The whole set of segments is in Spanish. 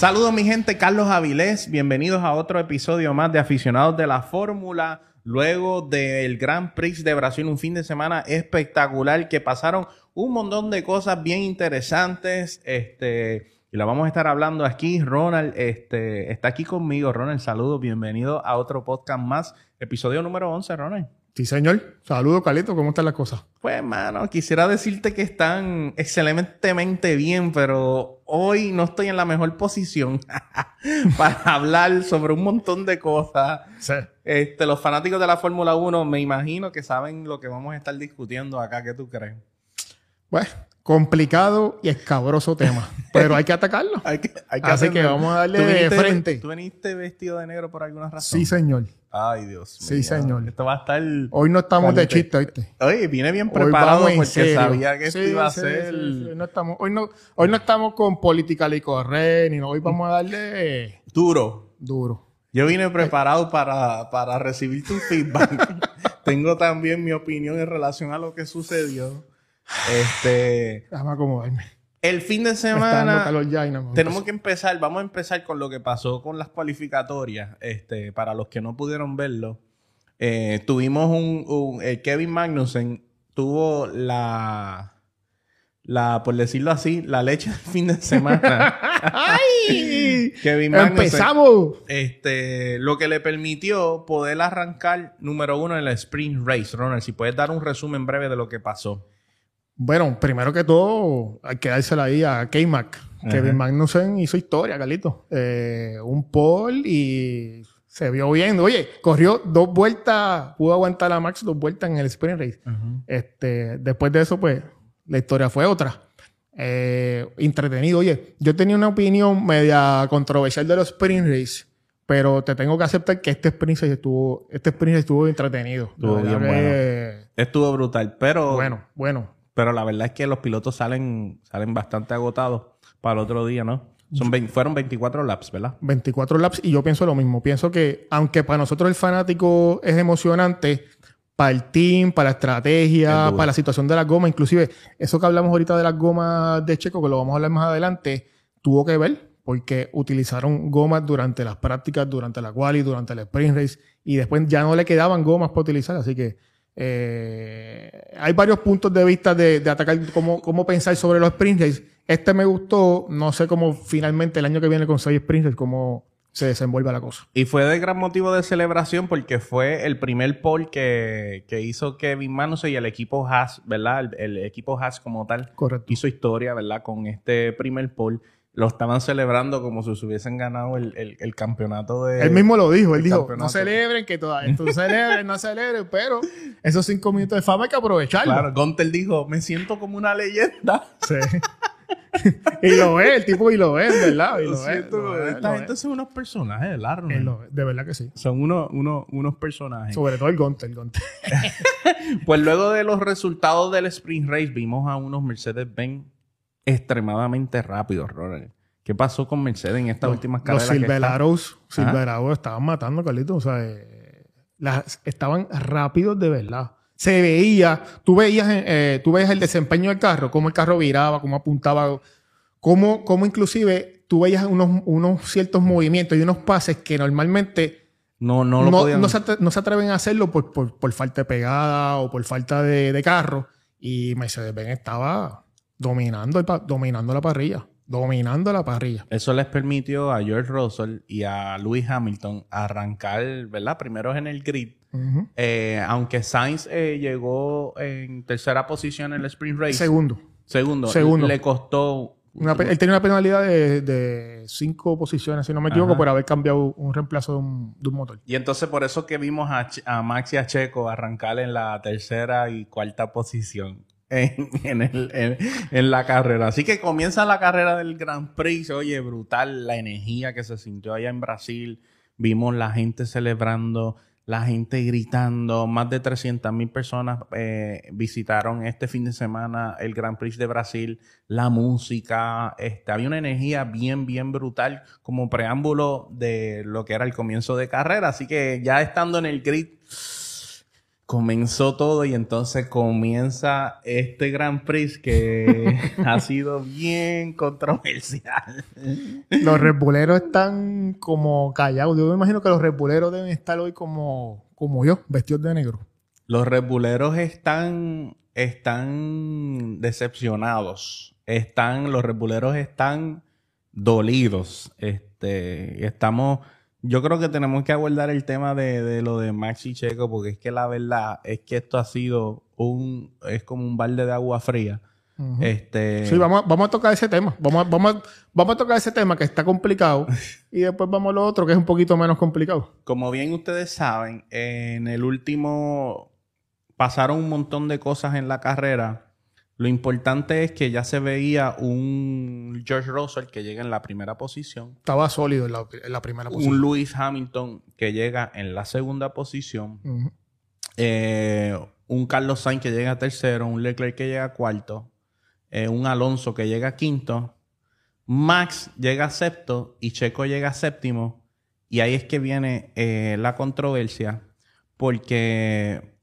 Saludos mi gente, Carlos Avilés, bienvenidos a otro episodio más de Aficionados de la Fórmula. Luego del Grand Prix de Brasil, un fin de semana espectacular que pasaron un montón de cosas bien interesantes. Este, y la vamos a estar hablando aquí. Ronald este, está aquí conmigo. Ronald, saludos, bienvenido a otro podcast más. Episodio número 11, Ronald. Sí, señor. Saludos, Calito. ¿Cómo están las cosas? Pues, mano, quisiera decirte que están excelentemente bien, pero hoy no estoy en la mejor posición para hablar sobre un montón de cosas. Sí. Este, los fanáticos de la Fórmula 1 me imagino que saben lo que vamos a estar discutiendo acá. ¿Qué tú crees? Bueno, complicado y escabroso tema, pero hay que atacarlo. Hay que, hay que Así que vamos a darle ¿Tú de frente. ¿Tú viniste vestido de negro por alguna razón? Sí, señor. Ay, Dios Sí, mío. señor. Esto va a estar... Hoy no estamos de chiste, ¿viste? Oye, vine bien Hoy preparado porque serio. sabía que esto Sí, iba a sí, ser... sí, sí. Hoy, no estamos, hoy, no, hoy no estamos con política y correr, ni no. Hoy vamos a darle duro. duro. Yo vine preparado para, para recibir tu feedback. Tengo también mi opinión en relación a lo que sucedió. Este, Déjame acomodarme. El fin de semana calor ya y no- tenemos que empezar, vamos a empezar con lo que pasó con las cualificatorias. Este, para los que no pudieron verlo, eh, tuvimos un, un- eh, Kevin Magnussen tuvo la, la, por decirlo así, la leche del fin de semana. ¡Ay! Kevin Magnussen. ¡Empezamos! Este, lo que le permitió poder arrancar número uno en la sprint race. Ronald, si puedes dar un resumen breve de lo que pasó. Bueno, primero que todo, hay que dársela ahí a K-Mac. Kevin Magnussen hizo historia, Carlito. Eh, un pole y se vio bien. Oye, corrió dos vueltas, pudo aguantar a Max dos vueltas en el sprint race. Este, después de eso, pues, la historia fue otra. Eh, entretenido. Oye, yo tenía una opinión media controversial de los sprint race, pero te tengo que aceptar que este sprint race estuvo, este sprint race estuvo entretenido. Estuvo bien que- Estuvo brutal, pero, Bueno, bueno. Pero la verdad es que los pilotos salen, salen bastante agotados para el otro día, ¿no? Son vein- fueron 24 laps, ¿verdad? 24 laps y yo pienso lo mismo. Pienso que aunque para nosotros el fanático es emocionante, para el team, para la Es estrategia, para la situación de las gomas, inclusive eso que hablamos ahorita de las gomas de Checo, que lo vamos a hablar más adelante, tuvo que ver porque utilizaron gomas durante las prácticas, durante la quali, durante el sprint race y después ya no le quedaban gomas para utilizar, así que eh, hay varios puntos de vista de, de atacar cómo, cómo pensar sobre los sprint race. Este me gustó, no sé cómo finalmente el año que viene con seis sprint race, cómo se desenvuelve la cosa. Y fue de gran motivo de celebración porque fue el primer pole que, que hizo Kevin Magnussen y el equipo Haas, ¿verdad? El, el equipo Haas como tal Correcto. hizo historia, ¿verdad? Con este primer pole. Lo estaban celebrando como si se hubiesen ganado el, el- el campeonato de... Él mismo lo dijo, él el dijo, campeonato. no celebren que todavía, esto celebren, no celebren, pero esos cinco minutos de fama hay que aprovecharlo. Claro, Gunter dijo, me siento como una leyenda. Sí. y lo es, el tipo y lo es, ¿verdad? Y Lo lo es, siento, lo es, esta lo gente es. son unos personajes, ¿verdad? De verdad que sí. Son unos, unos, unos personajes. Sobre todo el Gonte, el Gonte. Pues luego de los resultados del sprint race, vimos a unos Mercedes-Benz extremadamente rápidos, Ronald. ¿Qué pasó con Mercedes en estas últimas Los carreras? que Silver están? Arrows, Silver Ajá. Arrows estaban matando, Carlitos. O sea, eh, las, estaban rápidos de verdad. Se veía, tú veías, eh, tú veías el desempeño del carro, cómo el carro viraba, cómo apuntaba, cómo, cómo inclusive tú veías unos, unos ciertos movimientos y unos pases que normalmente No, no lo no, podían... no se, no se atreven a hacerlo por, por, por falta de pegada o por falta de, de carro. Y Mercedes-Benz estaba dominando, el pa- dominando la parrilla. Dominando la parrilla. Eso les permitió a George Russell y a Lewis Hamilton arrancar, ¿verdad? Primeros en el grid. Eh, aunque Sainz eh, llegó en tercera posición en el sprint race. Segundo. segundo. Segundo. Le costó... Una él tenía una penalidad de, de cinco posiciones, si no me equivoco, Ajá. por haber cambiado un reemplazo de un, de un motor. Y entonces por eso que vimos a, a Max y a Checo arrancar en la tercera y cuarta posición en, la carrera. Así que comienza la carrera del Grand Prix. Oye, brutal la energía que se sintió allá en Brasil. Vimos la gente celebrando, la gente gritando. Más de 300 mil personas eh, visitaron este fin de semana el Grand Prix de Brasil. La música, este, había una energía bien, bien brutal como preámbulo de lo que era el comienzo de carrera. Así que ya estando en el grid, comenzó todo y entonces comienza este Grand Prix que ha sido bien controversial. Los repuleros están como callados. Yo me imagino que los repuleros deben estar hoy como, como yo, vestidos de negro. Los repuleros están, están decepcionados. Están, los repuleros están dolidos. Este, estamos yo creo que tenemos que abordar el tema de, lo de Maxi Checo, porque es que la verdad es que esto ha sido un, es como un balde de agua fría. este... Sí, vamos a, vamos a tocar ese tema. Vamos a, vamos, a, vamos a tocar ese tema que está complicado y después vamos a lo otro que es un poquito menos complicado. Como bien ustedes saben, en el último pasaron un montón de cosas en la carrera lo importante es que ya se veía un George Russell que llega en la primera posición. Estaba sólido en la, primera posición. Un Lewis Hamilton que llega en la segunda posición. Eh, un Carlos Sainz que llega a tercero. Un Leclerc que llega a cuarto. Eh, un Alonso que llega a quinto. Max llega a sexto y Checo llega a séptimo. Y ahí es que viene eh, la controversia. Porque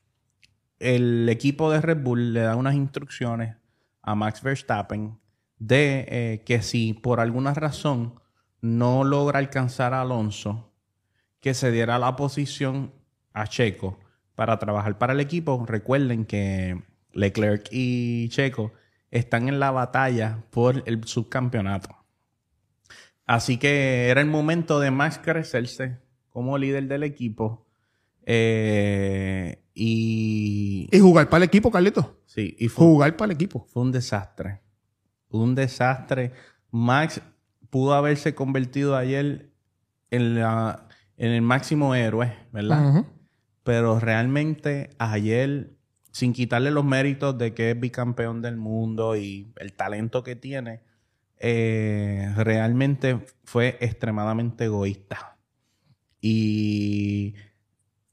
el equipo de Red Bull le da unas instrucciones a Max Verstappen de eh, que si por alguna razón no logra alcanzar a Alonso, que se diera la posición a Checo para trabajar para el equipo. Recuerden que Leclerc y Checo están en la batalla por el subcampeonato. Así que era el momento de Max crecerse como líder del equipo. Eh, y... Y jugar para el equipo, Carlito. Sí. Y jugar para el equipo. Fue un desastre. Un desastre. Max pudo haberse convertido ayer en, la, en el máximo héroe, ¿verdad? Pero realmente ayer, sin quitarle los méritos de que es bicampeón del mundo y el talento que tiene, eh, realmente fue extremadamente egoísta. Y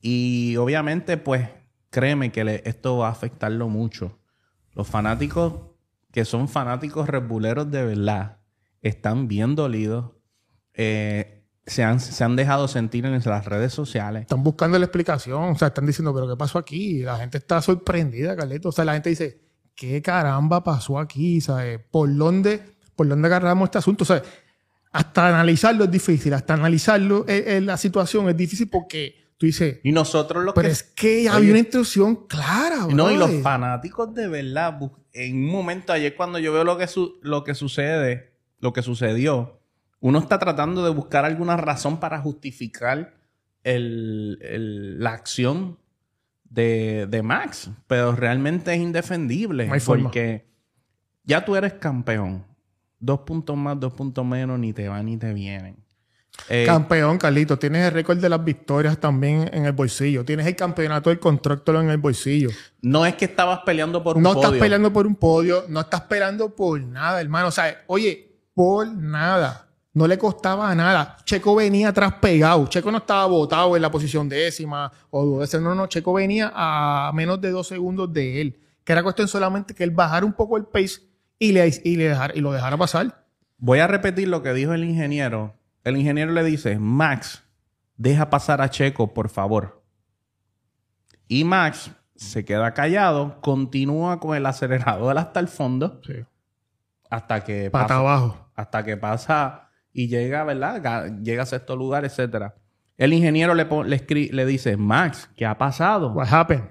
y obviamente, pues, créeme que esto va a afectarlo mucho. Los fanáticos que son fanáticos rebuleros de verdad están bien dolidos. Eh, se, han, se han dejado sentir en las redes sociales. Están buscando la explicación. O sea, están diciendo, pero ¿qué pasó aquí? La gente está sorprendida, Carleto. O sea, la gente dice, ¿qué caramba pasó aquí? ¿Sabes? ¿Por dónde, por dónde agarramos este asunto? O sea, hasta analizarlo es difícil. Hasta analizarlo, eh, eh, la situación es difícil porque Tú dices. Y nosotros lo pero es que había una instrucción clara, No, y los fanáticos de verdad, en un momento ayer cuando yo veo lo que, lo que sucede, lo que sucedió, uno está tratando de buscar alguna razón para justificar la acción de, Max, pero realmente es indefendible. porque ya tú eres campeón. Dos puntos más, dos puntos menos, ni te van ni te vienen. Eh, Campeón, Carlito. Tienes el récord de las victorias también en el bolsillo. Tienes el campeonato del contrato en el bolsillo. No es que estabas peleando por un podio. No estás peleando por un podio. No estás peleando por nada, hermano. O sea, oye, por nada. No le costaba nada. Checo venía atrás pegado. Checo no estaba botado en la posición décima o duodécima. No, no. Checo venía a menos de dos segundos de él. Que era cuestión solamente que él bajara un poco el pace y, le, y, le y lo dejara pasar. Voy a repetir lo que dijo el ingeniero el ingeniero le dice, Max, deja pasar a Checo, por favor. Y Max se queda callado, continúa con el acelerador hasta el fondo. Sí. Hasta que pasa, abajo. Hasta que pasa y llega, ¿verdad? Llega a sexto lugar, etc. El ingeniero le, le, le dice, Max, ¿qué ha pasado? What happened?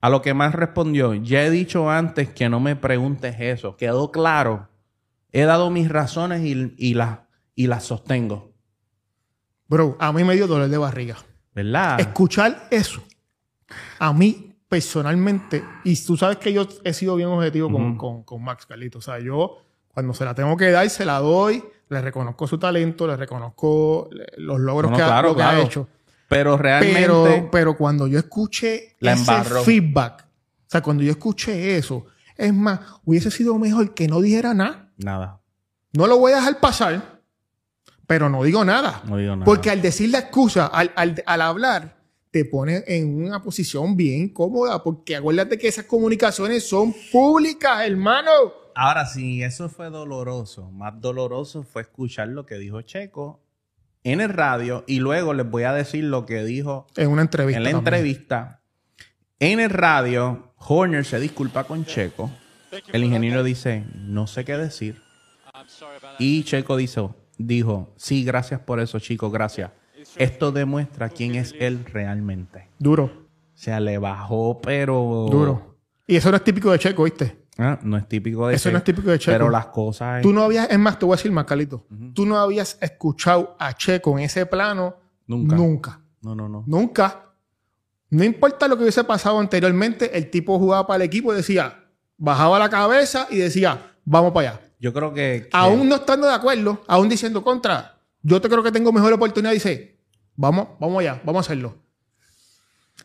A lo que Max respondió, ya he dicho antes que no me preguntes eso. Quedó claro. He dado mis razones y, y las y las sostengo. Bro, a mí me dio dolor de barriga. ¿Verdad? Escuchar eso, a mí personalmente, y tú sabes que yo he sido bien objetivo con, Max Carlito. O sea, yo cuando se la tengo que dar, se la doy, le reconozco su talento, le reconozco los logros que, ha, hecho. Pero realmente. Pero, pero cuando yo escuché ese feedback, o sea, cuando yo escuché eso, es más, hubiese sido mejor que no dijera nada. Nada. No lo voy a dejar pasar pero no digo nada. No digo nada. Porque al decir la excusa, al, hablar, te pone en una posición bien cómoda. Porque acuérdate que esas comunicaciones son públicas, hermano. Ahora sí, eso fue doloroso. Más doloroso fue escuchar lo que dijo Checo en el radio y luego les voy a decir lo que dijo en una entrevista. En la entrevista. En el radio, Horner se disculpa con Checo. El ingeniero dice, no sé qué decir. Y Checo dijo, dijo, sí, gracias por eso, chicos, gracias. Esto demuestra quién es él realmente. Duro. O sea, le bajó, pero... Duro. Y eso no es típico de Checo, ¿viste? Ah, no es típico de Eso no es típico de Checo. Pero las cosas... Tú no habías, es más, te voy a decir más, Carlito. Tú no habías escuchado a Checo en ese plano Nunca. Nunca. No, no, no. Nunca. No importa lo que hubiese pasado anteriormente, el tipo jugaba para el equipo y decía, bajaba la cabeza y decía, vamos para allá. Yo creo que... que- Aún no estando de acuerdo, aún diciendo contra, yo te creo que tengo mejor oportunidad, dice, vamos, vamos allá, vamos a hacerlo.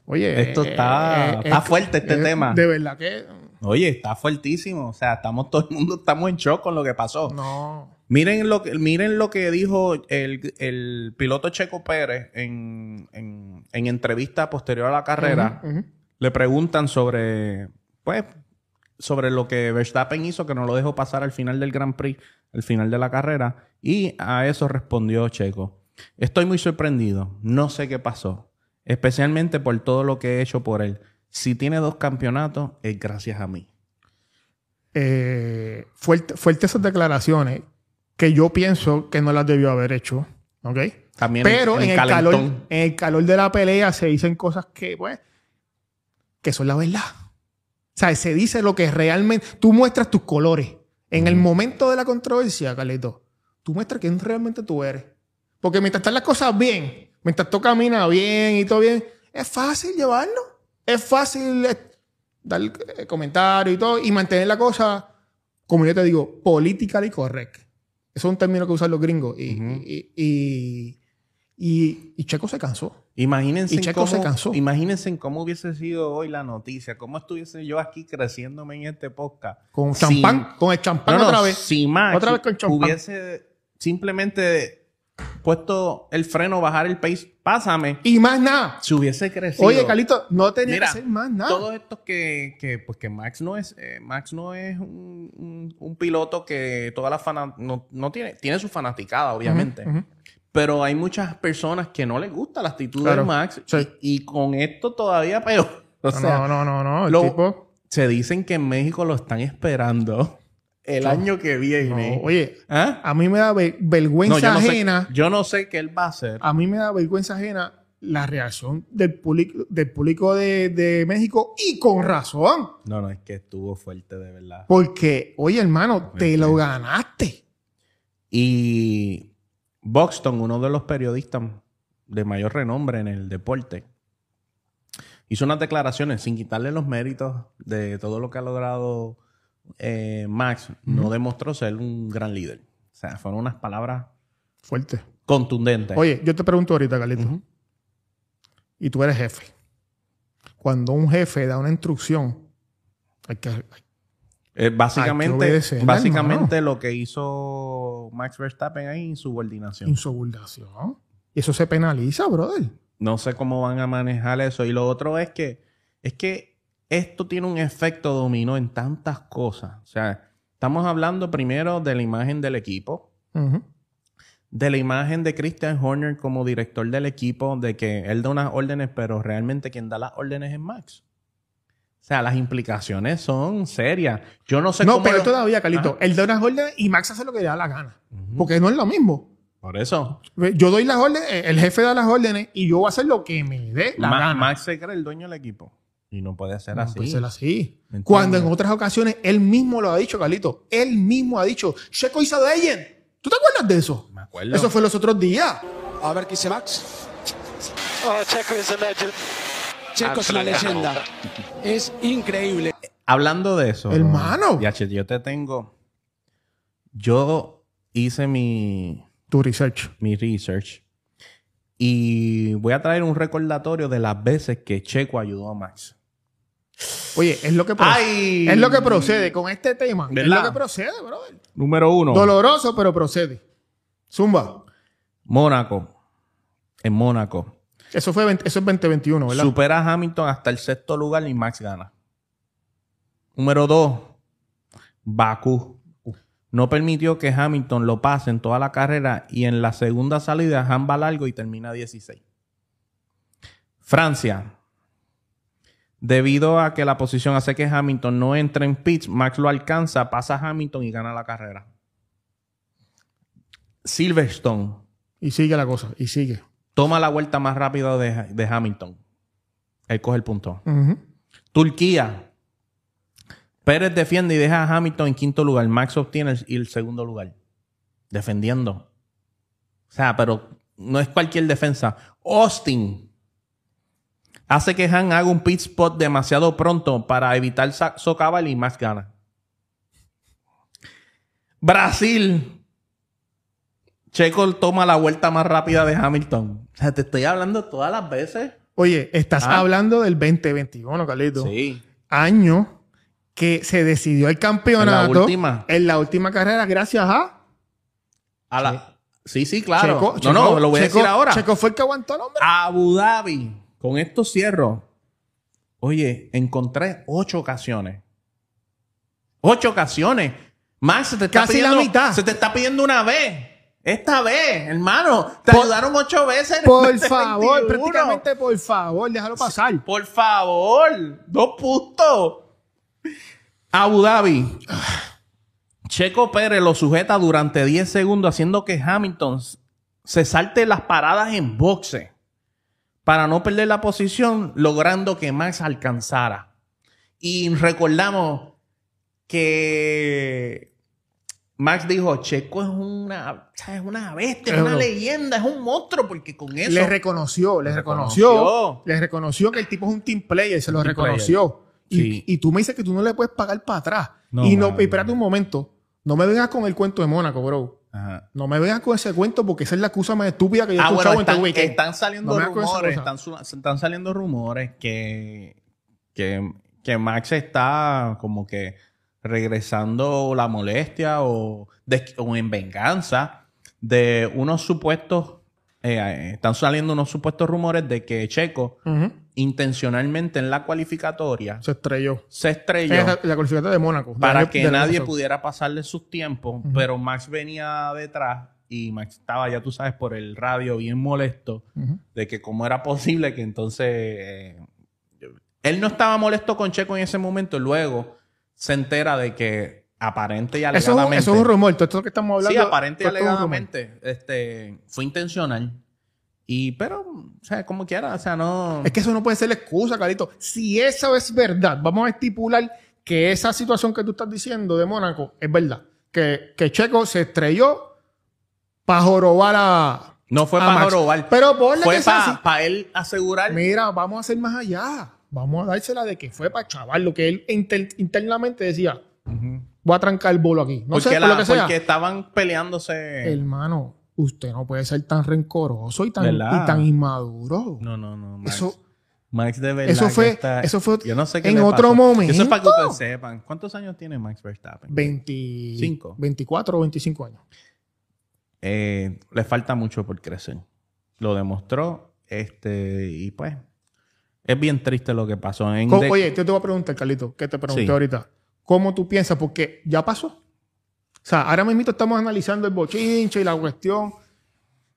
Oye, Esto está- está fuerte este tema. De verdad que Oye, está fuertísimo. O sea, estamos todo el mundo estamos en shock con lo que pasó. no. Miren lo que, miren lo que dijo el, el piloto Checo Pérez en, en, en entrevista posterior a la carrera. Le preguntan sobre, pues, sobre lo que Verstappen hizo, que no lo dejó pasar al final del Grand Prix, al final de la carrera. Y a eso respondió Checo. Estoy muy sorprendido. No sé qué pasó. Especialmente por todo lo que he hecho por él. Si tiene dos campeonatos, es gracias a mí. Eh, fuerte, fuerte esas declaraciones que yo pienso que no las debió haber hecho. ¿Ok? También Pero en, el calor, en el calor de la pelea se dicen cosas que, pues, que son la verdad. O sea, se dice lo que realmente. Tú muestras tus colores. En el momento de la controversia, Carlito, tú muestras quién realmente tú eres. Porque mientras están las cosas bien, mientras tú caminas bien y todo bien, es fácil llevarlo. Es fácil eh, dar eh, comentarios y todo y mantener la cosa, como yo te digo, politically correct. Eso es un término que usan los gringos. Y, y, y, y- y Checo se cansó. Imagínense Y Checo cómo, se cansó. imagínense en cómo hubiese sido hoy la noticia, cómo estuviese yo aquí creciéndome en este podcast. Con Sin- champán, con el champán No, no, otra vez. Si Max Otra vez con champán. hubiese simplemente puesto el freno, bajar el pace, pásame, Y más nada. se hubiese crecido. Oye, Carlito, no tenía Mira, que hacer más nada. Todos estos que, que, pues que Max no es, eh, Max no es un, un- un piloto que toda la fana, no, no tiene, tiene su fanaticada, obviamente. Ujú, ujú. Pero hay muchas personas que no les gusta la actitud Claro, de Max. sí. Y, y con esto todavía peor. O No, sea, no, no, no, no. El lo- tipo. se dicen que en México lo están esperando el año que viene. no, oye, ¿Ah? a mí me da ve- vergüenza No, yo no, sé, ajena. yo no sé qué él va a hacer. A mí me da vergüenza ajena la reacción del público, del público de, de México y con razón. No, no, es que estuvo fuerte de verdad. Porque, oye, hermano, te lo ganaste. Y Buxton, uno de los periodistas de mayor renombre en el deporte, hizo unas declaraciones sin quitarle los méritos de todo lo que ha logrado eh, Max. No demostró ser un gran líder. O sea, fueron unas palabras Fuerte. contundentes. Oye, yo te pregunto ahorita, Carlito. Ujú. Y tú eres jefe. Cuando un jefe da una instrucción, hay que, Hay que básicamente, básicamente lo que hizo Max Verstappen ahí, insubordinación. insubordinación. Y eso se penaliza, brother. No sé cómo van a manejar eso. Y lo otro es que, es que esto tiene un efecto dominó en tantas cosas. O sea, estamos hablando primero de la imagen del equipo, de la imagen de Christian Horner como director del equipo, de que él da unas órdenes, pero realmente quien da las órdenes es Max. O sea, las implicaciones son serias. Yo no sé No, cómo. pero lo- todavía, Carlito, Ajá. él da unas órdenes y Max hace lo que le da la gana. Porque no es lo mismo. Por eso. Yo doy las órdenes, eh, el jefe da las órdenes y yo voy a hacer lo que me dé la Ma- gana. Max se cree el dueño del equipo. Y no puede ser No así. puede ser así. Cuando en otras ocasiones él mismo lo ha dicho, Carlito. Él mismo ha dicho, Checo hizo de Legend. ¿Tú te acuerdas de eso? Me acuerdo. Eso fue los otros días. A ver qué dice Max. Oh, Checo is a legend. Checo es una leyenda. Es increíble. Hablando de eso. Hermano. Yache, yo te tengo. Yo hice mi, Tu research. mi research. Y voy a traer un recordatorio de las veces que Checo ayudó a Max. Oye, es lo que procede. ¡Ay! Es lo que procede con este tema. Es ¿Verdad? lo que procede, brother. Número uno. Doloroso, pero procede. Zumba. Mónaco. En Mónaco. Eso fue 20 eso es 2021, ¿verdad? Supera a Hamilton hasta el sexto lugar y Max gana. Número dos. Bakú. No permitió que Hamilton lo pase en toda la carrera y en la segunda salida Ham va largo y termina 16. Francia. Debido a que la posición hace que Hamilton no entre en pits, Max lo alcanza, pasa a Hamilton y gana la carrera. Silverstone Y sigue la cosa, y sigue. Toma la vuelta más rápida de, de Hamilton. Él coge el punto. Turquía. Pérez defiende y deja a Hamilton en quinto lugar. Max obtiene el, segundo lugar. Defendiendo. O sea, pero no es cualquier defensa. Austin hace que Han haga un pit spot demasiado pronto para evitar socavall y Max gana. Brasil. Checo toma la vuelta más rápida de Hamilton. O sea, te estoy hablando todas las veces. Oye, estás Ah. hablando del 2021, Carlito. Sí. Año que se decidió el campeonato. En la última. En la última carrera, gracias a. A la... Sí, sí, claro. Checo- no, Checo- no, lo voy a decir ahora. Checo fue el que aguantó el hombre. Abu Dhabi. Con esto cierro. Oye, encontré ocho ocasiones. Ocho ocasiones. Max, se te está Casi la pidiendo, mitad. Se te está pidiendo una vez. Esta vez, hermano. Te Por- ayudaron ocho veces. Por 2021. favor, prácticamente por favor, déjalo pasar. Por favor. Dos puntos. Abu Dhabi. Checo Pérez lo sujeta durante 10 segundos haciendo que Hamilton se salte las paradas en boxe para no perder la posición, logrando que Max alcanzara. Y recordamos que Max dijo, Checo es una, es una bestia, es una leyenda, es un monstruo, porque con eso... Le reconoció, le Le reconoció, reconoció. le reconoció que el tipo es un team player, se lo team reconoció. Y, Sí. y tú me dices que tú no le puedes pagar para atrás. No, y no, y espérate un momento, no me vengas con el cuento de Mónaco, bro. Ajá. No me vengas con ese cuento porque esa es la excusa más estúpida que yo he Ah, bueno, escuchado en están, este weekend. están saliendo No rumores, están, están saliendo rumores que, que, que Max está como que regresando la molestia o, de- o en venganza de unos supuestos, eh, eh, están saliendo unos supuestos rumores de que Checo intencionalmente en la cualificatoria Se estrelló. se estrelló Es la, la calificatoria de Mónaco. para que nadie pudiera pasarle sus tiempos, pero Max venía detrás y Max estaba, ya tú sabes, por el radio bien molesto de que cómo era posible que entonces eh, él no estaba molesto con Checo en ese momento, luego se entera de que aparente y alegadamente eso es un rumor. Todo esto que estamos hablando. sí, aparente y alegadamente este fue intencional. Y pero, o sea, como quiera, o sea, no Es que eso no puede ser la excusa, Carito. Si eso es verdad, vamos a estipular que esa situación que tú estás diciendo de Mónaco es verdad. Que, que Checo se estrelló para jorobar a. no fue para jorobar. Pero ponle fue que para él asegurar Mira, vamos a hacer más allá. Vamos a dársela de que fue para chaval, lo que él inter- internamente decía. Voy a trancar el bolo aquí. No porque, sé, por lo que sea. porque estaban peleándose. Hermano, usted no puede ser tan rencoroso y tan, y tan inmaduro. No, no, no. Max, Eso, Max de verdad. eso fue- está- eso fue Yo no sé qué en otro pasó. momento. Eso es para que ustedes sepan. ¿Cuántos años tiene Max Verstappen? 25, 24 o 25 años. Eh, le falta mucho por crecer. Lo demostró. Este, y pues. Es bien triste lo que pasó. En de- Oye, yo te voy a preguntar, Carlito, que te pregunté Sí. ahorita. ¿Cómo tú piensas? Porque ya pasó. O sea, ahora mismo estamos analizando el bochinche y la cuestión,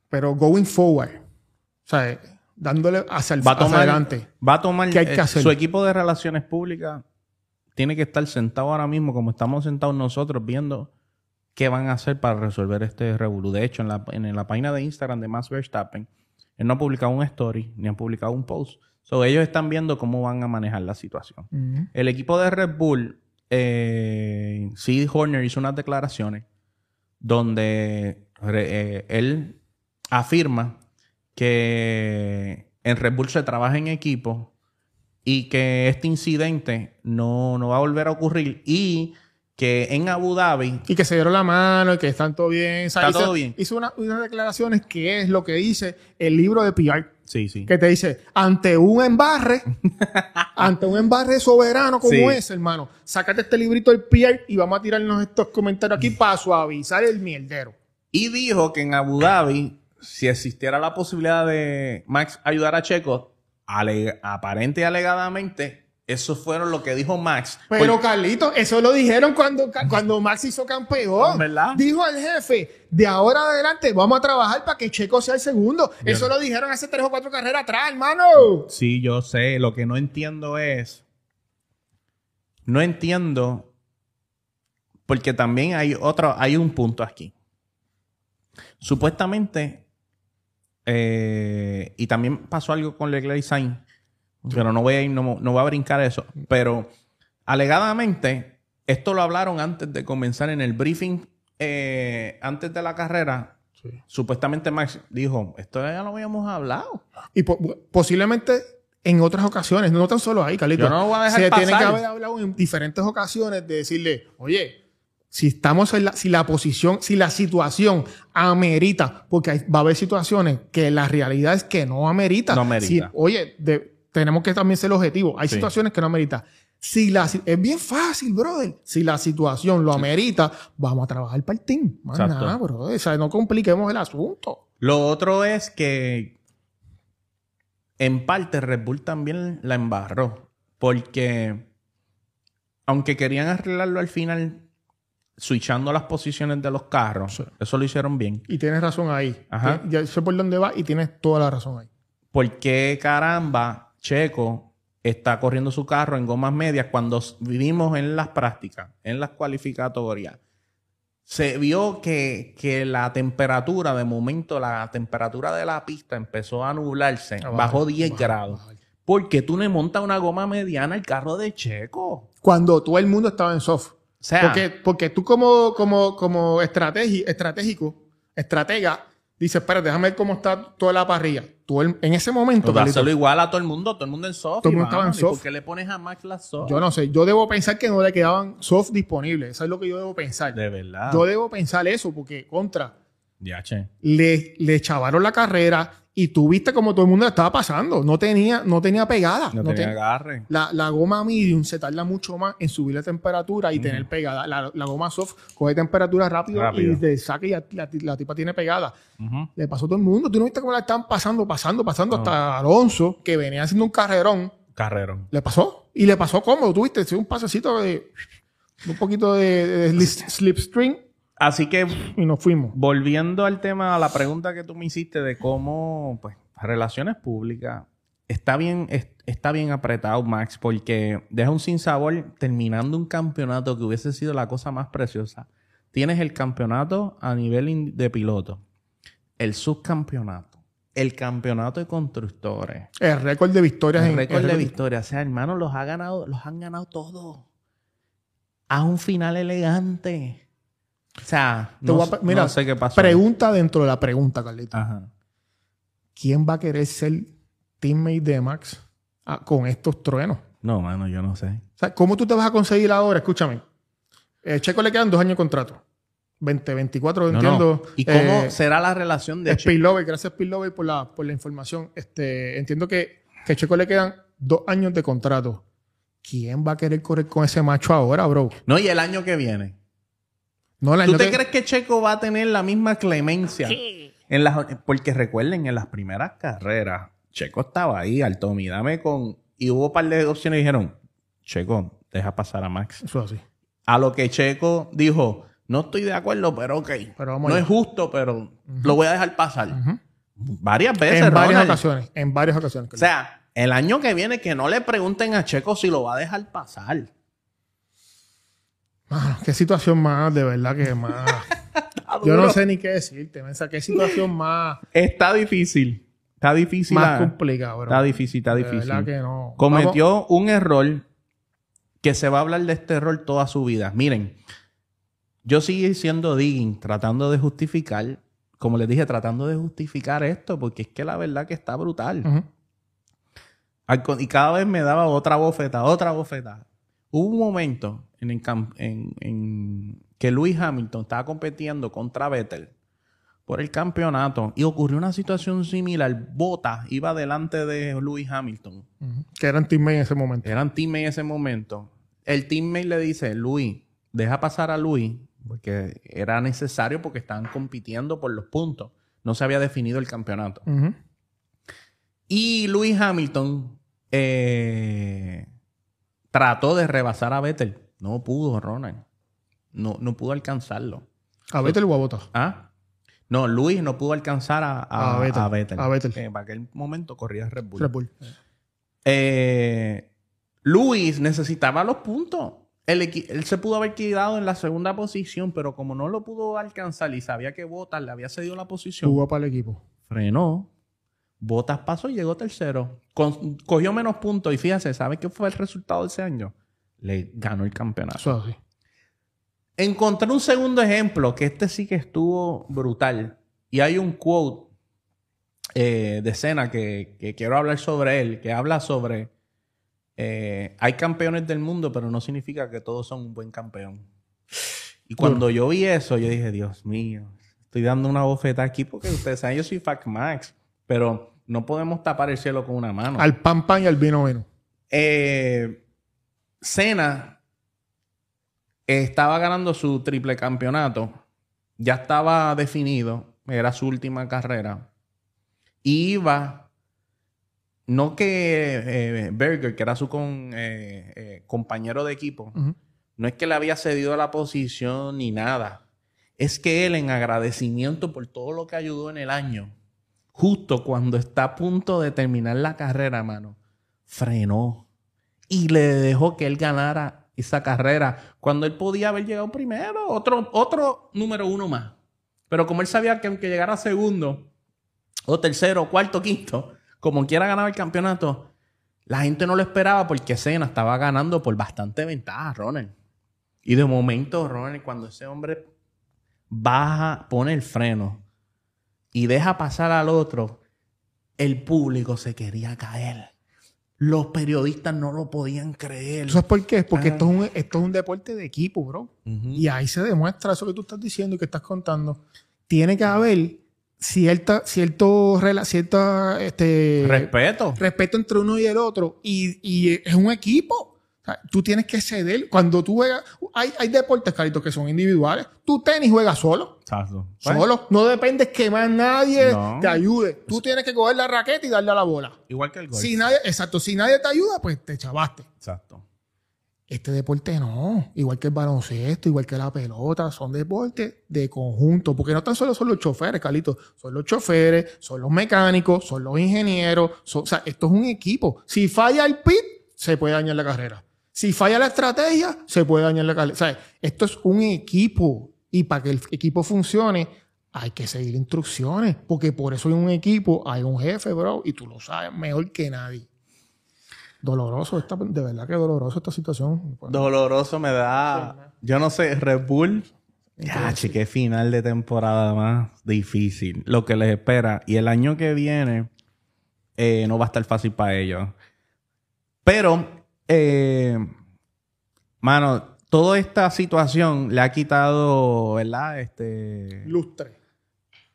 pero going forward, o sea, dándole hacia, el, va a hacia tomar, adelante. va a tomar ¿Qué hay que eh, hacer? su equipo de relaciones públicas tiene que estar sentado ahora mismo como estamos sentados nosotros viendo qué van a hacer para resolver este revolú. De hecho, en la, en la página de Instagram de Max Verstappen, él no ha publicado un story ni ha publicado un post. So, ellos están viendo cómo van a manejar la situación. El equipo de Red Bull, eh, Sid Horner hizo unas declaraciones donde re- eh, él afirma que en Red Bull se trabaja en equipo y que este incidente no, no va a volver a ocurrir y que en Abu Dhabi Y que se dieron la mano y que están todo bien. O sea, Está hizo, todo bien. Hizo una- unas declaraciones que es lo que dice el libro de PR. Sí, sí. Que te dice, ante un embarre, ante un embarre soberano como Sí. ese, hermano, sácate este librito del PR y vamos a tirarnos estos comentarios aquí para suavizar el mierdero. Y dijo que en Abu Dhabi, si existiera la posibilidad de Max ayudar a Checo, ale- aparente y alegadamente, eso fueron lo que dijo Max. Pero Porque- Carlito, eso lo dijeron cuando, cuando Max hizo campeón. ¿Verdad? Dijo al jefe, de ahora adelante vamos a trabajar para que Checo sea el segundo. Eso lo dijeron hace tres o cuatro carreras atrás, hermano. Sí, yo sé. Lo que no entiendo es no entiendo, porque también hay otro, hay un punto aquí. Supuestamente, eh, y también pasó algo con Leclerc y Sainz, pero no voy a ir, no, no voy a brincar eso, pero alegadamente, esto lo hablaron antes de comenzar en el briefing, eh, antes de la carrera. Supuestamente Max dijo, esto ya lo habíamos hablado. Y po- posiblemente en otras ocasiones, no tan solo ahí, Carlito. Yo no lo voy a dejar Se tiene pasar. que haber hablado en diferentes ocasiones de decirle, oye, si estamos en la, si la posición, si la situación amerita, porque hay- va a haber situaciones que la realidad es que no amerita. No amerita. Si- oye, de- tenemos que también ser objetivos. Hay Sí. situaciones que no amerita. Si la, es bien fácil, brother. Si la situación lo amerita, vamos a trabajar para el team. Más Exacto. nada, brother. O sea, no compliquemos el asunto. Lo otro es que en parte Red Bull también la embarró. Porque aunque querían arreglarlo al final, switchando las posiciones de los carros, Sí. eso lo hicieron bien. Y tienes razón ahí. Ajá. Ya sé por dónde va y tienes toda la razón ahí. ¿Por qué caramba Checo está corriendo su carro en gomas medias cuando vivimos en las prácticas, en las cualificatorias? Se vio que, que la temperatura, de momento, la temperatura de la pista empezó a nublarse, A bajar, bajó 10 bajar, grados. bajar. ¿Por qué tú le montas una goma mediana al carro de Checo? Cuando todo el mundo estaba en soft. O sea, Porque, porque tú como, como, como estrategi- estratégico, estratega, dices, espera, déjame ver cómo está toda la parrilla. Tú el- en ese momento, Carlito, dáselo igual a todo el mundo, todo el mundo en soft. Todo el mundo estaba en vámonos. ¿Y soft. ¿Por qué le pones a Max la soft? yo no sé, yo debo pensar que no le quedaban soft disponibles. Eso es lo que yo debo pensar. De verdad. Yo debo pensar eso porque contra, Ya, che. le, le chavaron la carrera y tú viste como todo el mundo la estaba pasando. No tenía, no tenía pegada. No, No tenía ten- agarre. La, la goma medium se tarda mucho más en subir la temperatura y tener pegada. La, la goma soft coge temperatura rápido, Rápido. y te saca y la, la- tipa tiene pegada. Le pasó a todo el mundo. Tú no viste cómo la estaban pasando, pasando, pasando hasta Alonso, que venía haciendo un carrerón. Carrero. Le pasó. Y le pasó cómodo. Tú viste, un pasecito de un poquito de, de slip- slipstream Así que y nos fuimos. volviendo al tema, a la pregunta que tú me hiciste de cómo, pues, relaciones públicas, está bien, es- está bien apretado, Max, porque deja un sinsabor terminando un campeonato que hubiese sido la cosa más preciosa. Tienes el campeonato a nivel de piloto, el subcampeonato, el campeonato de constructores, El récord de victorias el en récord el de victoria. O sea, hermano, los ha ganado, los han ganado todos. A un final elegante. O sea, Te no, voy a pe- mira, no sé qué pasó. Pregunta dentro de la pregunta, Carlito. Ajá. ¿Quién va a querer ser teammate de Max ah, con estos truenos? No, mano, yo no sé. O sea, ¿cómo tú te vas a conseguir ahora? Escúchame. Eh, Checo le quedan dos años de contrato. 20, 24, No, entiendo. no. ¿Y cómo Eh, será la relación de? Speedlover, gracias Speedlover por la, por la información. Este, entiendo que, que a Checo le quedan dos años de contrato. ¿Quién va a querer correr con ese macho ahora, bro? No, y el año que viene. No, el ¿Tú te que- crees que Checo va a tener la misma clemencia? En las, porque recuerden, en las primeras carreras, Checo estaba ahí, al Tommy, dame con... Y hubo un par de opciones y dijeron, Checo, deja pasar a Max. Eso es así. A lo que Checo dijo, no estoy de acuerdo, pero ok. Pero vamos no es justo, pero lo voy a dejar pasar. Varias veces, En varias Ronald. ocasiones. En varias ocasiones. O sea, el año que viene que no le pregunten a Checo si lo va a dejar pasar. Mano, qué situación más, de verdad que más. Yo no sé ni qué decirte, mensa. Qué situación más, Está difícil. Está difícil. más complicada, bro. Está difícil, está De difícil. verdad que no. Cometió un error que se va a hablar de este error toda su vida. Miren, yo sigo siendo digging, tratando de justificar, como les dije, tratando de justificar esto, porque es que la verdad que está brutal. Y cada vez me daba otra bofeta, otra bofeta. Hubo un momento en, el cam- en- en que Lewis Hamilton estaba compitiendo contra Vettel por el campeonato y ocurrió una situación similar. Bota iba delante de Lewis Hamilton. Que eran teammates en ese momento. Eran teammates en ese momento. El teammate le dice, Luis, deja pasar a Luis, porque era necesario porque estaban compitiendo por los puntos. No se había definido el campeonato. Y Lewis Hamilton eh, trató de rebasar a Vettel. No pudo, Ronald. No, no pudo alcanzarlo. A Vettel o a Bottas. ¿Ah? No, Luis no pudo alcanzar a, a, A Vettel. a Vettel. A Vettel. Eh, para aquel momento corría Red Bull. Red Bull. Eh, Luis necesitaba los puntos. El él se pudo haber quedado en la segunda posición, pero como no lo pudo alcanzar y sabía que Botas le había cedido la posición, Jugó para el equipo. frenó. Botas pasó y llegó tercero. Con- cogió menos puntos y fíjate, ¿sabe qué fue el resultado de ese año? Le ganó el campeonato. Eso. Encontré un segundo ejemplo que este sí que estuvo brutal. Y hay un quote eh, de escena que, que quiero hablar sobre él, que habla sobre eh, hay campeones del mundo, pero no significa que todos son un buen campeón. Y cuando yo vi eso, yo dije, Dios mío, estoy dando una bofeta aquí porque ustedes saben, yo soy Fact Max, pero no podemos tapar el cielo con una mano. Al pan pan y al vino vino. Eh, Cena estaba ganando su triple campeonato. Ya estaba definido. Era su última carrera. Y iba. No que eh, Berger, que era su con- eh, eh, compañero de equipo, no es que le había cedido la posición ni nada. Es que él, en agradecimiento por todo lo que ayudó en el año, justo cuando está a punto de terminar la carrera, mano, frenó y le dejó que él ganara esa carrera cuando él podía haber llegado primero, otro, otro número uno más. Pero como él sabía que aunque llegara segundo, o tercero, cuarto, quinto, como quiera ganar el campeonato, la gente no lo esperaba porque Cena estaba ganando por bastante ventaja, Ronald. Y de momento, Ronald, cuando ese hombre baja, pone el freno y deja pasar al otro, el público se quería caer. Los periodistas no lo podían creer. ¿Eso es por qué? Porque Ah. esto, es un, esto es un deporte de equipo, bro. Y ahí se demuestra eso que tú estás diciendo y que estás contando. Tiene que haber cierta, cierto, cierta, este, Respeto. respeto entre uno y el otro. Y, y es un equipo. Tú tienes que ceder. Cuando tú juegas, hay, hay deportes, Carlitos, que son individuales. Tú tenis juegas solo. Exacto. Solo. No dependes que más nadie No. te ayude. Tú tienes que coger la raqueta y darle a la bola. Igual que el golf. Si nadie, exacto, si nadie te ayuda, pues te chavaste. Exacto. Este deporte no, igual que el baloncesto, igual que la pelota, son deportes de conjunto, porque no tan solo son los choferes, Carlito, son los choferes, son los mecánicos, son los ingenieros, son- o sea, esto es un equipo. Si falla el pit, se puede dañar la carrera. Si falla la estrategia, se puede dañar la carrera. O sea, esto es un equipo y para que el equipo funcione hay que seguir instrucciones, porque por eso en un equipo hay un jefe, bro, y tú lo sabes mejor que nadie. Doloroso, esta, de verdad que doloroso esta situación. Doloroso me da. Yo no sé, Red Bull. Ya, qué final de temporada más difícil. Lo que les espera. Y el año que viene eh, no va a estar fácil para ellos. Pero, eh, mano, toda esta situación le ha quitado, ¿verdad? Este. Lustre.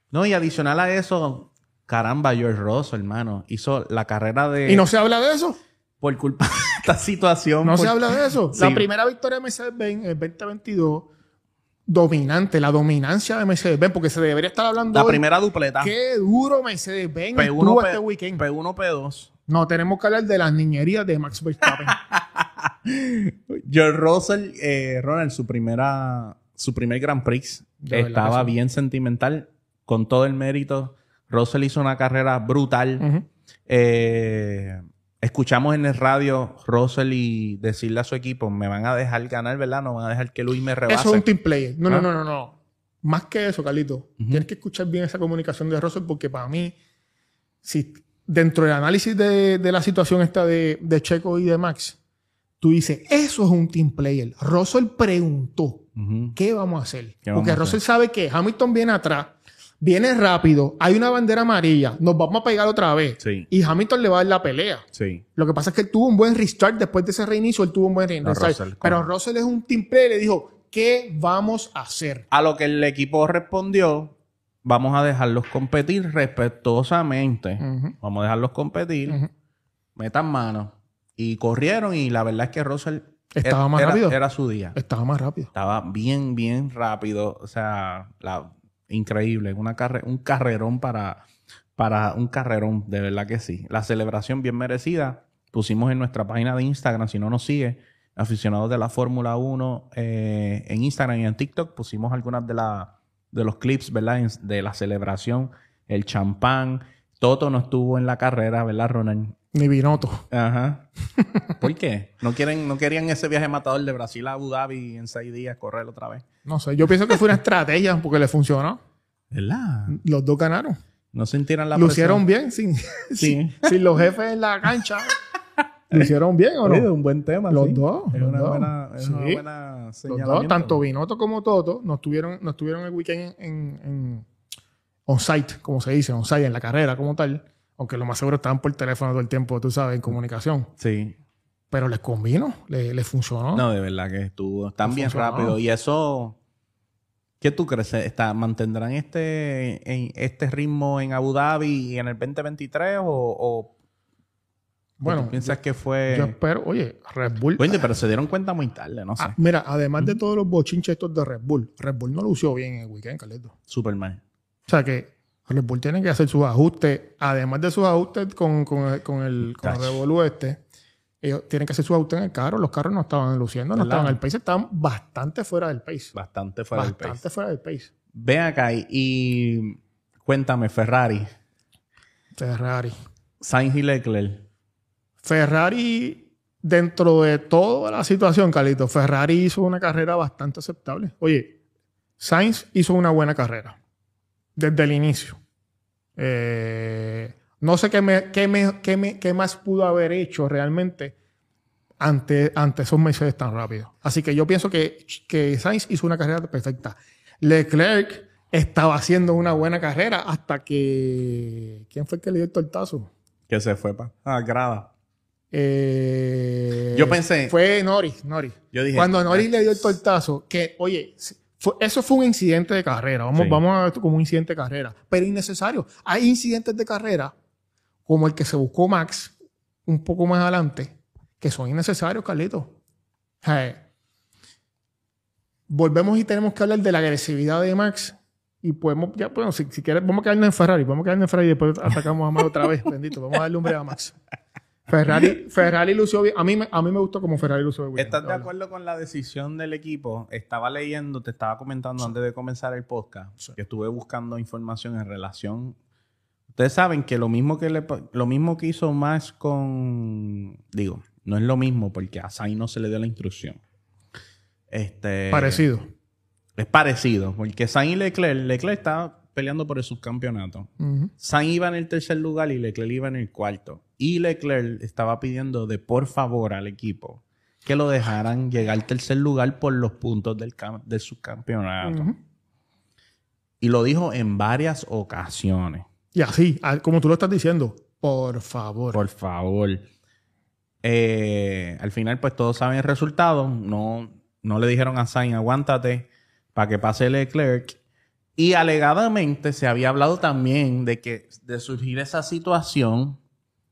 No, y adicional a eso, caramba, George Russell, hermano, hizo la carrera de. ¿Y no se habla de eso? Por culpa de esta situación. No por- se habla de eso. Sí. La primera victoria de Mercedes-Benz, el 2022, dominante, la dominancia de Mercedes-Benz, porque se debería estar hablando La hoy, primera dupleta. Qué duro Mercedes-Benz P1, estuvo P, este weekend. P1, P2. No, tenemos que hablar de las niñerías de Max Verstappen. George Russell, eh, Ronald, su primera, su primer Grand Prix De estaba bien sentimental, con todo el mérito. Russell hizo una carrera brutal. Eh, escuchamos en el radio Russell y decirle a su equipo, me van a dejar ganar, ¿verdad? No van a dejar que Luis me rebase. Eso es un team player. No, no, Ah. no, no, no. Más que eso, Carlito. Tienes que escuchar bien esa comunicación de Russell porque para mí, si dentro del análisis de, de la situación esta de, de Checo y de Max, tú dices, eso es un team player. Russell preguntó. ¿qué vamos a hacer? ¿Qué vamos Porque a Russell sabe que Hamilton viene atrás, viene rápido, hay una bandera amarilla, nos vamos a pegar otra vez. Sí. Y Hamilton le va a dar la pelea. Sí. Lo que pasa es que él tuvo un buen restart después de ese reinicio, él tuvo un buen restart. Russell, pero. Russell es un team player y le dijo, ¿qué vamos a hacer? A lo que el equipo respondió, vamos a dejarlos competir respetuosamente. Vamos a dejarlos competir. Metan mano. Y corrieron y la verdad es que Russell Estaba era- más rápido. Era su día. Estaba más rápido. Estaba bien, bien rápido. O sea, la, increíble. Una carre, un carrerón para, para un carrerón. De verdad que sí. La celebración bien merecida. Pusimos en nuestra página de Instagram, si no nos sigue, aficionados de la Fórmula 1 eh, en Instagram y en TikTok, pusimos algunas de, la, de los clips, ¿verdad? De la celebración, el champán. Toto no estuvo en la carrera, ¿verdad, Ronald? Ni Binotto. Ajá. ¿Por qué? ¿No, quieren, ¿No querían ese viaje matador de Brasil a Abu Dhabi en seis días correr otra vez? No sé, yo pienso que fue una estrategia porque le funcionó. ¿Verdad? Los dos ganaron. No sintieran la Lucieron presión? bien sin, Sí. sin, sin los jefes en la cancha. ¿Lucieron bien o no? un buen tema. Los sí. dos, Es los una dos. buena, es una Sí. buena Los dos, tanto Binotto como Toto, nos tuvieron, nos tuvieron el weekend en, en on-site, como se dice, on-site, en la carrera como tal. Aunque lo más seguro estaban por teléfono todo el tiempo, tú sabes, en comunicación. Sí. Pero les convino, les, les funcionó. No, de verdad que estuvo tan bien funcionó. rápido. Y eso, ¿qué tú crees? Está, ¿Mantendrán este, en- este ritmo en Abu Dhabi en el 2023 o, o bueno, piensas que yo fue... espero, oye, Red Bull. Oye, pero se dieron cuenta muy tarde, no sé. Ah, mira, además de todos los bochinches estos de Red Bull, Red Bull no lució bien en el weekend, Carleto. Superman. O sea que Red Bull tiene que hacer sus ajustes, además de sus ajustes con, con, el- con el, con el. Revolú este, ellos tienen que hacer sus ajustes en el carro. Los carros no estaban luciendo, no estaban en el pace, estaban bastante fuera del pace. Bastante fuera del bastante pace. fuera del pace. Ven acá y, y cuéntame, Ferrari. Ferrari. Sainz y Leclerc. Ferrari, dentro de toda la situación, Carlito, Ferrari hizo una carrera bastante aceptable. Oye, Sainz hizo una buena carrera desde el inicio. Eh, no sé qué, me- qué me- qué me- qué más pudo haber hecho realmente ante, ante esos meses tan rápidos. Así que yo pienso que, que Sainz hizo una carrera perfecta. Leclerc estaba haciendo una buena carrera hasta que... ¿Quién fue el que le dio el tortazo? Que se fue para ah, grada. Eh, Yo pensé- Fue Norris, Norris. Yo dije, Cuando Norris ah, le dio el tortazo, que, oye, fue- eso fue un incidente de carrera. Vamos, Sí. vamos a ver esto como un incidente de carrera. Pero innecesario. Hay incidentes de carrera, como el que se buscó Max un poco más adelante, que son innecesarios, Carlito. Volvemos y tenemos que hablar de la agresividad de Max. Y podemos, ya, bueno, si, si quieres, vamos a quedarnos en Ferrari. Vamos a quedarnos en Ferrari y después atacamos a Max otra vez. Bendito. Vamos a darle un breve a Max. Ferrari, Ferrari lució bien. A mí, me- a mí me gustó como Ferrari lució bien. ¿Estás de acuerdo con la decisión del equipo? Estaba leyendo, te estaba comentando antes de comenzar el podcast, Sí. que estuve buscando información en relación. Ustedes saben que lo mismo que le, lo mismo que hizo Max con, digo, no es lo mismo porque a Sainz no se le dio la instrucción. Este, Parecido. Es parecido, porque Sainz y Leclerc, Leclerc estaba peleando por el subcampeonato. Ujú. Sainz iba en el tercer lugar y Leclerc iba en el cuarto. Y Leclerc estaba pidiendo de por favor al equipo que lo dejaran llegar al tercer lugar por los puntos del, cam- del subcampeonato. Y lo dijo en varias ocasiones. Y así, como tú lo estás diciendo, por favor. Por favor. Eh, al final, pues todos saben el resultado. No, no le dijeron a Sainz, aguántate para que pase Leclerc. Y alegadamente se había hablado también de que de surgir esa situación,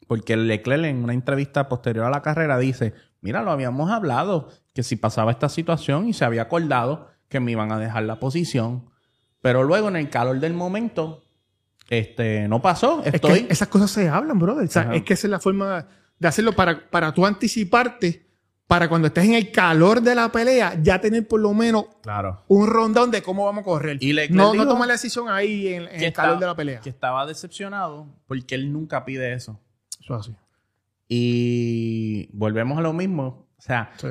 porque Leclerc en una entrevista posterior a la carrera dice, mira, lo habíamos hablado, que si pasaba esta situación y se había acordado que me iban a dejar la posición, pero luego en el calor del momento, este, no pasó. es Estoy... que esas cosas se hablan, brother. O sea, Ajá. es que esa es la forma de hacerlo para, para tú anticiparte, para cuando estés en el calor de la pelea, ya tener por lo menos Claro. un rondón de cómo vamos a correr. Y Leclerc no, no tomar la decisión ahí en, el calor de la pelea. Que estaba decepcionado porque él nunca pide eso. Eso es así. Y volvemos a lo mismo. O sea, Sí.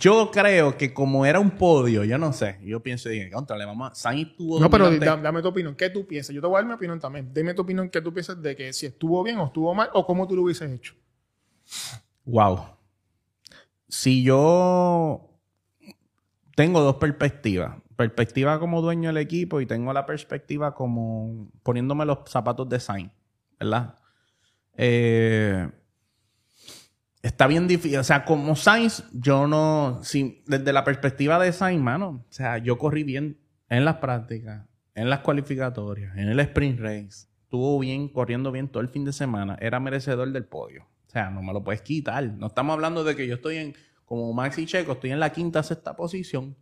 yo creo que como era un podio, yo no sé. Yo pienso, dije, contra, le vamos a... Sainz tuvo No, pero dame tu opinión. ¿Qué tú piensas? Yo te voy a dar mi opinión también. Dime tu opinión. ¿Qué tú piensas de que si estuvo bien o estuvo mal o cómo tú lo hubieses hecho? Wow. Si yo tengo dos perspectivas. Perspectiva como dueño del equipo y tengo la perspectiva como poniéndome los zapatos de Sainz, ¿verdad? Eh, está bien difícil. O sea, como Sainz, yo no... Si, desde la perspectiva de Sainz, mano, o sea, yo corrí bien en las prácticas, en las cualificatorias, en el sprint race. Estuvo bien, corriendo bien todo el fin de semana. Era merecedor del podio. O sea, no me lo puedes quitar. No estamos hablando de que yo estoy en, como Maxi Checo, estoy en la quinta, sexta posición.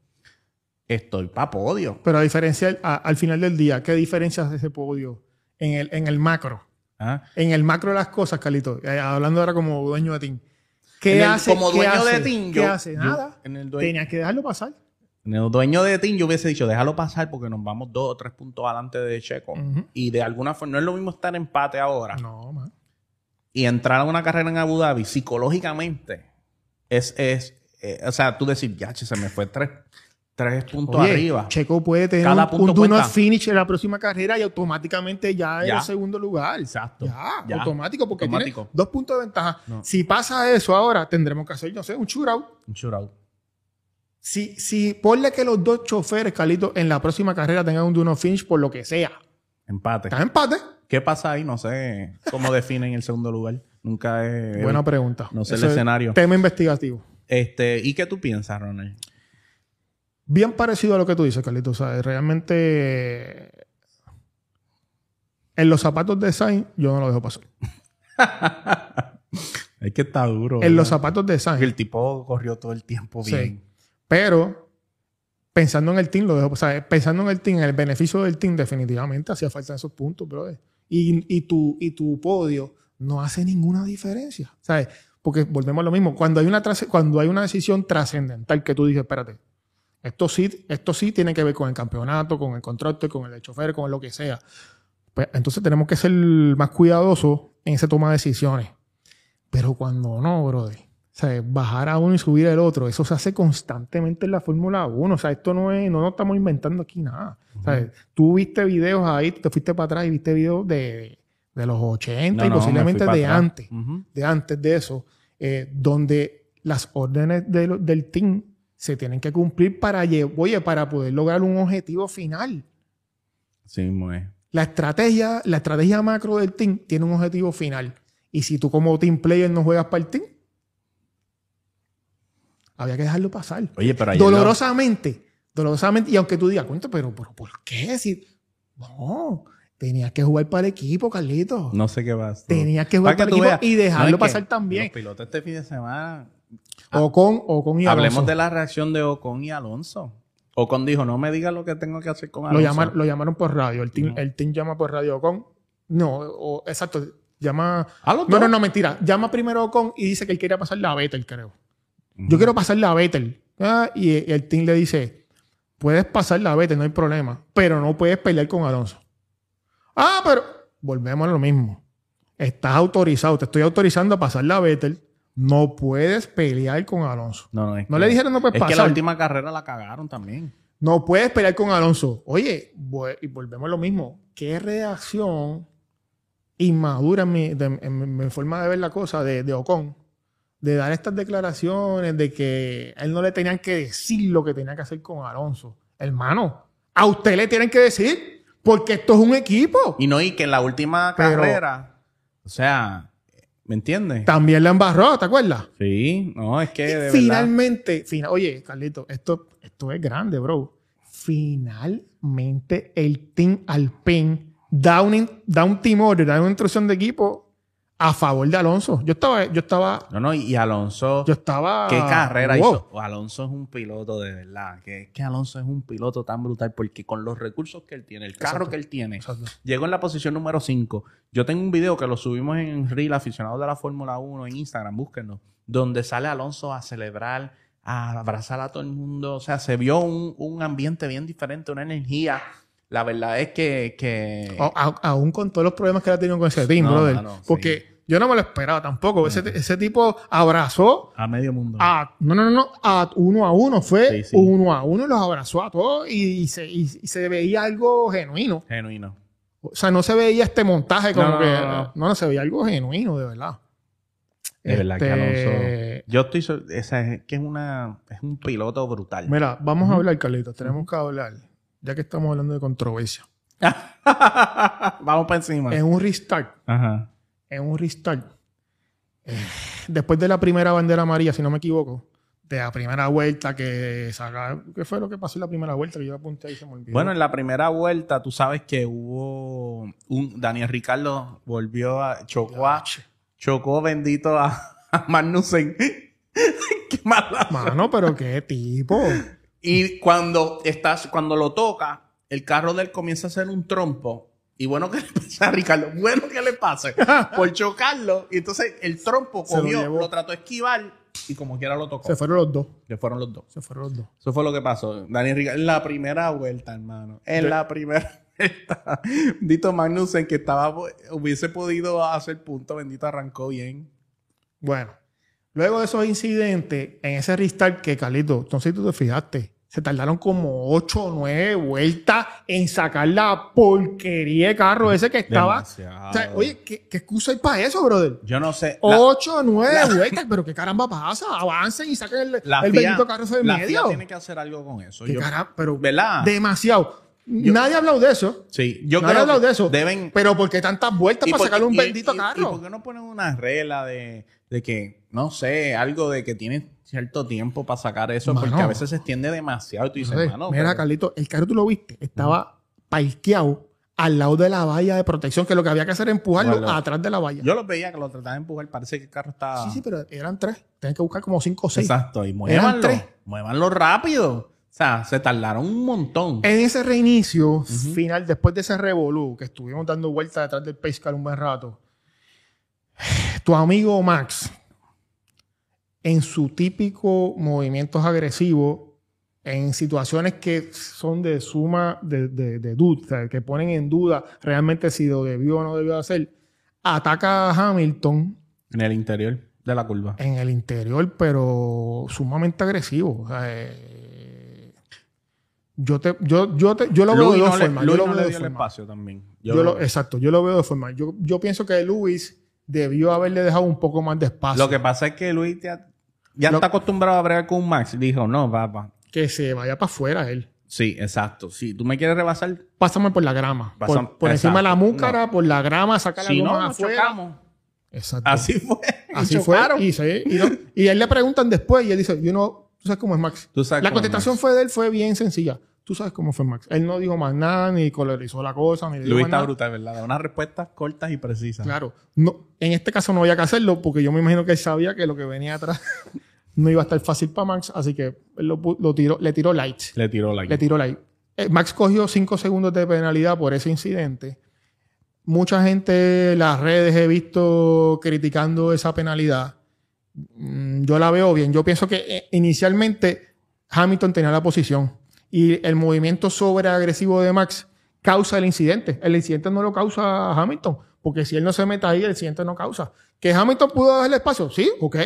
Estoy para podio. Pero a diferencia, a- al final del día, ¿qué diferencias de ese podio en el, en el macro? ¿ah? En el macro de las cosas, Carlito. eh, hablando ahora como dueño de team. ¿Qué el- hace? como ¿Qué dueño hace? de team, ¿Qué hace? yo- Nada. en el que dejarlo pasar. En el dueño de Team yo hubiese dicho, déjalo pasar porque nos vamos dos o tres puntos adelante de Checo. Y de alguna forma, no es lo mismo estar empate ahora. No, man. Y entrar a una carrera en Abu Dhabi psicológicamente es, es eh, o sea, tú decir, ya, che, se me fue tres, tres puntos Oye, arriba. Checo puede tener Cada un, un do finish en la próxima carrera y automáticamente ya es Ya. el segundo lugar. Exacto. Ya, Ya. automático, porque Automático. tiene dos puntos de ventaja. No. Si pasa eso ahora, tendremos que hacer, no sé, un shootout. Un shootout. Si, si ponle que los dos choferes, Carlitos, en la próxima carrera tengan un do finish por lo que sea, Empate. está empate. ¿Qué pasa ahí? No sé cómo definen el segundo lugar. Nunca he... Buena pregunta. no sé el es escenario. Tema investigativo. Este, ¿Y qué tú piensas, Ronald? Bien parecido a lo que tú dices, Carlitos. O sea, realmente. En los zapatos de Sainz, yo no lo dejo pasar. Es que está duro. En los zapatos de Sainz. El tipo corrió todo el tiempo Sí. bien. Pero pensando en el team, lo dejo. O sea, pensando en el team, en el beneficio del team, definitivamente hacía falta esos puntos, brother. Y, y, tu, y tu podio no hace ninguna diferencia. ¿Sabes? Porque volvemos a lo mismo. Cuando hay una, cuando hay una decisión trascendental que tú dices, espérate, esto sí, esto sí tiene que ver con el campeonato, con el contrato, con el chofer, con lo que sea. Pues, entonces tenemos que ser más cuidadosos en esa toma de decisiones. Pero cuando no, brother. O sea, bajar a uno y subir al otro, eso se hace constantemente en la Fórmula 1. O sea, esto no es, no nos estamos inventando aquí nada. O sea, tú viste videos ahí, te fuiste para atrás y viste videos de, de los 80 No, y no, posiblemente de antes, de antes de eso, eh, donde las órdenes de lo- del team se tienen que cumplir para, oye, para poder lograr un objetivo final. Sí, muy. La estrategia, la estrategia macro del team tiene un objetivo final. Y si tú como team player no juegas para el team, había que dejarlo pasar. Oye, pero ayer lo- dolorosamente, dolorosamente, y aunque tú digas, cuenta, pero, pero ¿por qué? Si, no, tenías que jugar para el equipo, Carlitos. No sé qué vas. Tenías que jugar para el tú equipo veas. y dejarlo pasar también. Los pilotos este fin de semana. Ocon, Ocon y Hablemos Alonso. de la reacción de Ocon y Alonso. Ocon dijo, no me digas lo que tengo que hacer con lo, Alonso. llamaron, lo llamaron por radio. El team, No. el team llama por radio Ocon. No, o- exacto. Llama. ¿A los No, dos? no, no, mentira. Llama primero Ocon y dice que él quería pasar la Vettel, creo. Yo quiero pasar la Vettel. Ah, y, y el team le dice: Puedes pasar la Vettel, no hay problema. Pero no puedes pelear con Alonso. Ah, pero. Volvemos a lo mismo. Estás autorizado. Te estoy autorizando a pasar la Vettel. No puedes pelear con Alonso. No, no, es No que- le dijeron no puedes Es que la pasar. última carrera la cagaron también. No puedes pelear con Alonso. Oye, y volvemos a lo mismo. ¿Qué reacción inmadura en mi, de- en mi- mi forma de ver la cosa de, de Ocon? De dar estas declaraciones de que a él no le tenían que decir lo que tenía que hacer con Alonso. Hermano, a usted le tienen que decir porque esto es un equipo. Y no, y que en la última Pero- carrera, o sea, ¿me entiendes? También la embarró, ¿te acuerdas? Sí, no, es que de verdad. Finalmente, fina- oye, Carlito, esto, esto es grande, bro. Finalmente el Team Alpine da un, da un team order, da una instrucción de equipo a favor de Alonso. Yo estaba, yo estaba, No, no, y Alonso, yo estaba. ¿qué carrera wow. hizo? Alonso es un piloto de verdad. Que es que Alonso es un piloto tan brutal porque con los recursos que él tiene, el carro Exacto. que él tiene, Exacto. llegó en la posición número 5. Yo tengo un video que lo subimos en Reel, aficionados de la Fórmula 1 en Instagram, búsquenlo, donde sale Alonso a celebrar, a abrazar a todo el mundo. O sea, se vio un, un ambiente bien diferente, una energía. La verdad es que... que... A- a- aún con todos los problemas que ha tenido con ese team, No, brother. sí. porque yo no me lo esperaba tampoco. Ese, ese tipo abrazó A medio mundo. a, no, no, no, no, a uno a uno, fue Sí, sí. uno a uno, los abrazó a todos y, y se, y- y se veía algo genuino. Genuino. O sea, no se veía este montaje como No, que. no, No, no, no, no. se veía algo genuino, de verdad. De verdad que Este, Alonso... Yo estoy... so- es que es, una, es un piloto brutal. Mira, vamos a hablar, Carlitos. Tenemos que hablar, ya que estamos hablando de controversia. Vamos para encima. En un restart, Ajá. en un restart, eh, después de la primera bandera amarilla, si no me equivoco, de la primera vuelta que saca. ¿Qué fue lo que pasó en la primera vuelta? Que yo apunté ahí y se me olvidó. Bueno, en la primera vuelta, tú sabes que hubo un Daniel Ricardo volvió a chocó a, chocó bendito a, a Magnussen. Qué mala. Mano, pero qué tipo. Y cuando estás, cuando lo toca, el carro de él comienza a hacer un trompo. Y bueno que le pasa a Ricardo, bueno que le pase por chocarlo. Y entonces el trompo Se lo cogió, lo, trató de esquivar y como quiera lo tocó. Se fueron los dos. Que fueron los dos. Se fueron los dos. Eso fue lo que pasó. Daniel Ricardo, en la primera vuelta, hermano. En la primera. Está- Bendito Magnussen, que estaba, hubiese podido hacer punto, bendito arrancó bien. Bueno, luego de esos incidentes, en ese restart que, Carlito, si tú te fijaste, se tardaron como 8 o 9 vueltas en sacar la porquería de carro ese que estaba. Demasiado. O sea, oye, ¿qué, qué excusa hay para eso, brother? Yo no sé. 8 o 9 vueltas, pero qué caramba pasa. Avancen y saquen el, la el FIA bendito carro ese de la medio. FIA tiene que hacer algo con eso. Qué Yo- cara- pero ¿Verdad? demasiado. Nadie ha hablado de eso. Sí, yo Nadie ha creo hablado que de eso. deben Pero ¿por qué tantas vueltas para por- sacar un y- bendito y- carro? ¿Y por qué no ponen una regla de, de que, no sé, algo de que tiene cierto tiempo para sacar eso? Mano. porque a veces se extiende demasiado y tú dices, mano, mira, pero- Carlito, el carro tú lo viste, estaba parqueado al lado de la valla de protección, que lo que había que hacer era empujarlo Bueno, atrás de la valla. yo los veía que lo trataban de empujar, parece que el carro estaba... Sí, sí, pero eran tres. Tenían que buscar como cinco o seis. Exacto, y Eran muévanlo, tres. muévanlo rápido. O sea, se tardaron un montón. En ese reinicio final, después de ese revolú, que estuvimos dando vueltas detrás del pace car un buen rato, tu amigo Max, en su típico movimientos agresivos, en situaciones que son de suma de, de, de duda, o sea, que ponen en duda realmente si lo debió o no debió hacer, ataca a Hamilton En el interior de la curva. en el interior, pero sumamente agresivo. O sea, eh, yo, te, yo, yo, te- yo lo veo de dos no, le, formas. Yo lo no veo le de dio el espacio también. Yo lo- exacto, yo lo veo de dos formas. Yo, yo pienso que Luis debió haberle dejado un poco más de espacio. Lo que pasa es que Luis ya, ya Lo- está acostumbrado a bregar con Max. Dijo, no, papá. Que se vaya para afuera él. Sí, exacto. Si tú me quieres rebasar, Pásame por la grama. Por por encima de la múcara, por la grama, saca la si no, nos afuera. chocamos. Exacto. Así fue. Así fue. Y, se- y, no- y a él le preguntan después y él dice, yo no, tú sabes cómo es Max. Tú sabes la contestación Max. fue de él, fue bien sencilla. Tú sabes cómo fue Max. Él no dijo más nada, ni colorizó la cosa, ni Luis está brutal, ¿verdad? Da Unas respuestas cortas y precisas. Claro. No, en este caso no había que hacerlo porque yo me imagino que él sabía que lo que venía atrás no iba a estar fácil para Max, así que él lo, tiró, le tiró light. Le tiró la Le tiró light. Eh, Max cogió cinco segundos de penalidad por ese incidente. Mucha gente en las redes he visto criticando esa penalidad. Mm, Yo la veo bien. Yo pienso que eh, inicialmente Hamilton tenía la posición y el movimiento sobreagresivo de Max causa el incidente. El incidente no lo causa Hamilton, porque si él no se mete ahí, el incidente no causa. ¿Que Hamilton pudo darle espacio? Sí, ok.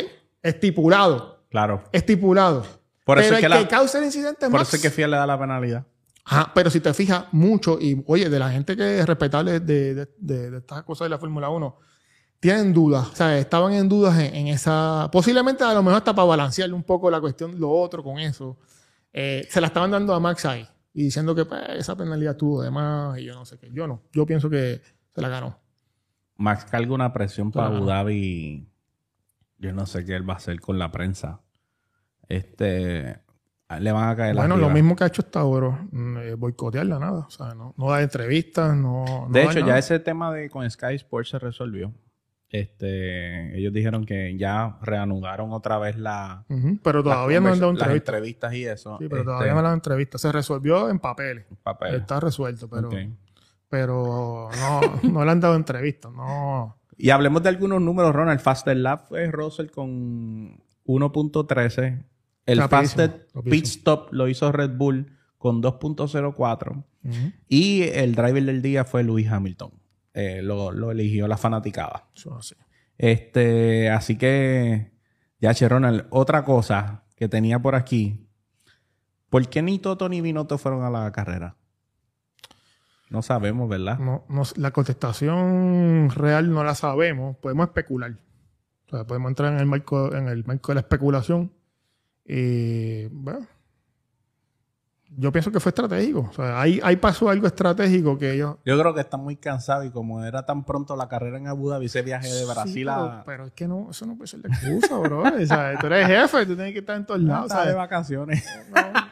Estipulado. Claro. Estipulado. Por eso Pero es que el la- que causa el incidente es Por Max. eso es que Fiel le da la penalidad. Ajá, pero si te fijas mucho, y oye, de la gente que es respetable de, de- de- de estas cosas de la Fórmula 1, tienen dudas, o sea, estaban en dudas en, en esa, posiblemente a lo mejor hasta para balancearle un poco la cuestión, lo otro con eso, Eh, se la estaban dando a Max ahí y diciendo que pues, esa penalidad tuvo de más y yo no sé qué, yo no, yo pienso que se la ganó. Max carga una presión para. Abu Dhabi. Yo no sé qué él va a hacer con la prensa. Este. Le van a caer Bueno, arriba. lo mismo que ha hecho hasta ahora, mm, eh, boicotearla, nada, o sea, no, no da entrevistas, no... no De hecho, ya ese tema de con Sky Sports se resolvió. Este, ellos dijeron que ya reanudaron otra vez la, Ujú, pero todavía no han dado entrevistas. entrevistas y eso. Sí, pero Este, todavía no la entrevista. Se resolvió en papeles. papel. Está resuelto, pero, pero no, no le han dado entrevista. No. Y hablemos de algunos números, Ronald. Faster Lap fue Russell con 1.13. El Fastest. Pit Stop lo hizo Red Bull con 2.04. Ujú. Y el driver del día fue Lewis Hamilton. Eh, lo, lo eligió la fanaticada. Este, así que, ya, che, Ronald, otra cosa que tenía por aquí. ¿Por qué ni Toto ni Binotto fueron a la carrera? No sabemos, ¿verdad? No, no- la contestación real no la sabemos. Podemos especular. O sea, podemos entrar en el marco, en el marco de la especulación. Y bueno, yo pienso que fue estratégico. O sea, ahí, ahí pasó algo estratégico que ellos. Yo creo que están muy cansados y como era tan pronto la carrera en Abu Dhabi, ese viaje de Brasil Sí, a... pero, pero es que no, eso no puede ser la excusa, bro. O sea, tú eres jefe, tú tienes que estar en todos lados. Está de vacaciones.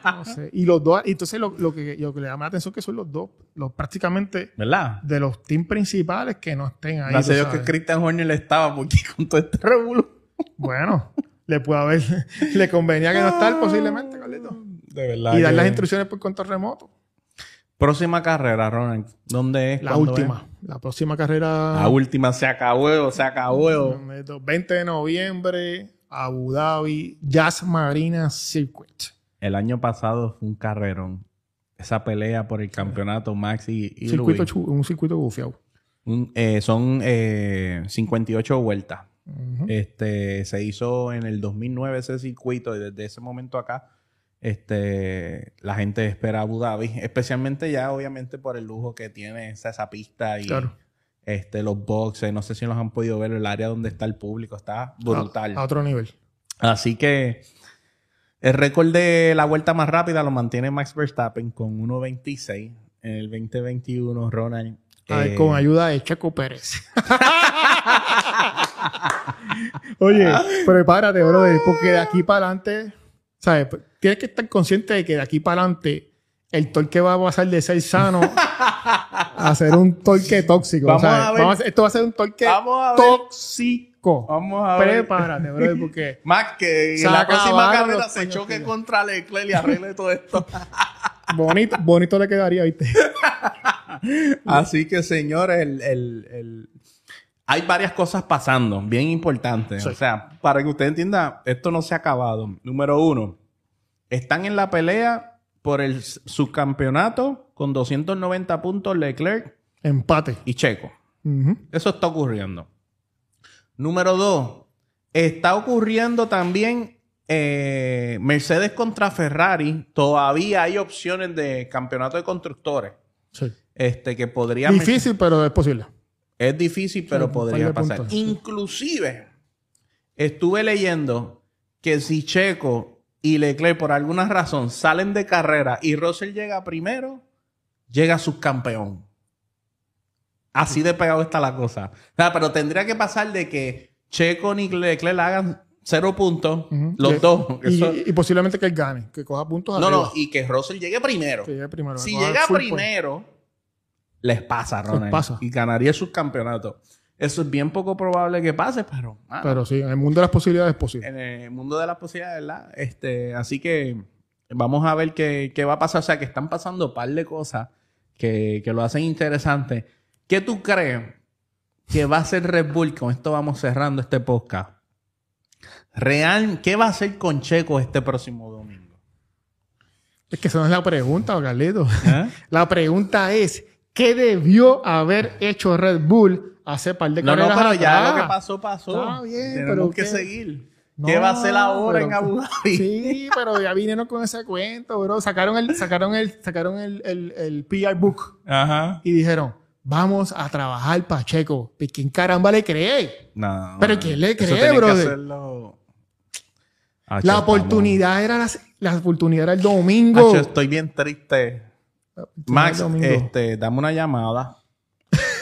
No, no sé. Y los dos, y entonces lo, lo que, lo que le llama la atención es que son los dos, los prácticamente ¿Verdad? de los team principales que no estén ahí. Gracias a Dios que. Christian Horner le estaba porque con todo este revuelo. Bueno, le puede haber, le convenía que no estar posiblemente, Carlito. De verdad. Y dar que- las instrucciones por control remoto. Próxima carrera, Ronald. ¿Dónde es? La ¿Cuándo última. La próxima carrera. La última se acabó, se acabó. 20 de noviembre, Abu Dhabi, Jazz Marina Circuit. El año pasado fue un carrerón. esa pelea por el campeonato Max y, y Circuito Luis. un circuito bufiado. Eh, son eh, 58 vueltas. Este se hizo en el 2009 ese circuito y desde ese momento acá este la gente espera Abu Dhabi, especialmente ya obviamente por el lujo que tiene esa, esa pista y Claro. este los boxes, no sé si los han podido ver el área donde está el público, está brutal. A, a otro nivel. Así que el récord de la vuelta más rápida lo mantiene Max Verstappen con 1.26 en el 2021, Ronald. Ay, eh, con ayuda de Checo Pérez. Oye, prepárate, brother, porque de aquí para adelante, ¿sabes? Tienes que estar consciente de que de aquí para adelante el torque va a pasar de ser sano a ser un torque tóxico. Vamos ¿sabes? a ver. Vamos a- esto va a ser un torque tóxico. Vamos a ver. Prepárate, brother, porque Max, que Se en la próxima carrera se choque que- contra Leclerc y arregle todo esto. bonito, bonito le quedaría, ¿viste? Así que, señores, el, el- el- hay varias cosas pasando, bien importantes. Sí. O sea, para que usted entienda, esto no se ha acabado. Número uno, están en la pelea por el subcampeonato con 290 puntos Leclerc Empate. y Checo. Eso está ocurriendo. Número dos, está ocurriendo también eh, Mercedes contra Ferrari. Todavía hay opciones de campeonato de constructores. Sí. Este, que podría... Difícil, pero es posible. Es difícil, pero podría pasar. puntos. Inclusive, estuve leyendo que si Checo y Leclerc por alguna razón salen de carrera y Russell llega primero, llega subcampeón. Así de pegado está la cosa. Pero tendría que pasar de que Checo ni Leclerc hagan cero puntos, los Y- dos. Y, Eso- y posiblemente que él gane, que coja puntos no, arriba. no, y que Russell llegue primero. Que llegue primero, Si llega primero, les pasa, Ronald. pasa. Y ganaría el subcampeonato. Eso es bien poco probable que pase, pero, mano, Pero sí, en el mundo de las posibilidades es posible. en el mundo de las posibilidades, ¿verdad? Este, así que vamos a ver qué, qué va a pasar. O sea, que están pasando un par de cosas que, que lo hacen interesante. ¿Qué tú crees que va a hacer Red Bull? Con esto vamos cerrando este podcast. Real, ¿qué va a hacer con Checo este próximo domingo? Es que esa no es la pregunta, Carlito. ¿Eh? La pregunta es, ¿qué debió haber hecho Red Bull hace par de No, no, carreras pero ya lo que pasó, pasó. Está bien, Tenemos pero que ¿qué? seguir. No, ¿Qué va a hacer ahora pero- en Abu Dhabi? Sí, pero ya vinieron con ese cuento, bro. Sacaron el, sacaron el, sacaron el, el, el PR book Ajá. y dijeron, vamos a trabajar Pacheco. ¿Y quién caramba le cree? No. ¿Pero quién le cree, brother? hacerlo- La oportunidad era la, la oportunidad era el domingo. Acho, estoy bien triste. Max, este, dame una llamada.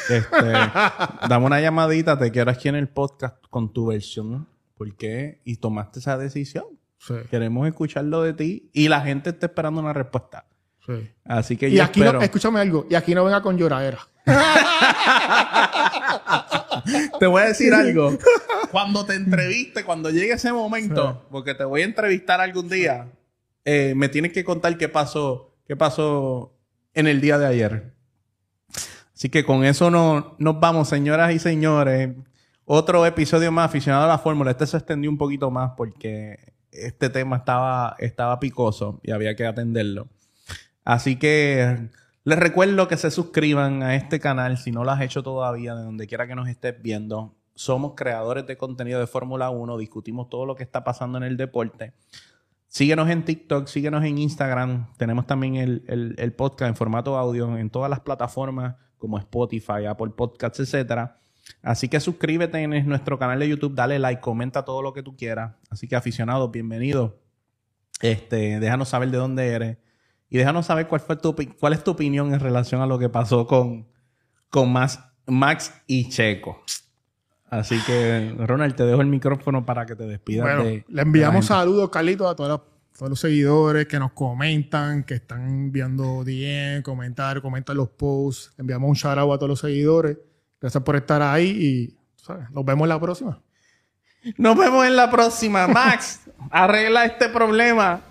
Este, dame una llamadita, te quiero aquí en el podcast con tu versión. ¿Por qué? Y tomaste esa decisión. Sí, Queremos escucharlo de ti y la gente está esperando una respuesta. sí. Así que Y yo aquí espero. no, escúchame algo, y aquí no venga con lloradera. Te voy a decir algo. Cuando te entreviste, cuando llegue ese momento, porque te voy a entrevistar algún día, eh, me tienes que contar qué pasó, qué pasó en el día de ayer. Así que con eso no, nos vamos, señoras y señores. Otro episodio más aficionado a la fórmula. Este se extendió un poquito más porque este tema estaba, estaba picoso y había que atenderlo. Así que les recuerdo que se suscriban a este canal si no lo has hecho todavía, de donde quiera que nos estés viendo. Somos creadores de contenido de Fórmula 1, discutimos todo lo que está pasando en el deporte. Síguenos en TikTok, síguenos en Instagram. Tenemos también el, el- podcast en formato audio en todas las plataformas como Spotify, Apple Podcasts, etcétera. Así que suscríbete en nuestro canal de YouTube, dale like, comenta todo lo que tú quieras. Así que aficionados, bienvenidos. Este, déjanos saber de dónde eres y déjanos saber cuál fue tu cuál es tu opinión en relación a lo que pasó con, con Max, Max y Checo. Así que, Ronald, te dejo el micrófono para que te despidas Bueno, de- le enviamos saludos, Carlitos, a todos los, todos los seguidores que nos comentan, que están enviando DM, comentar, comentan los posts. Le enviamos un shout out a todos los seguidores. Gracias por estar ahí y ¿sabes? nos vemos la próxima. Nos vemos en la próxima. Max, arregla este problema.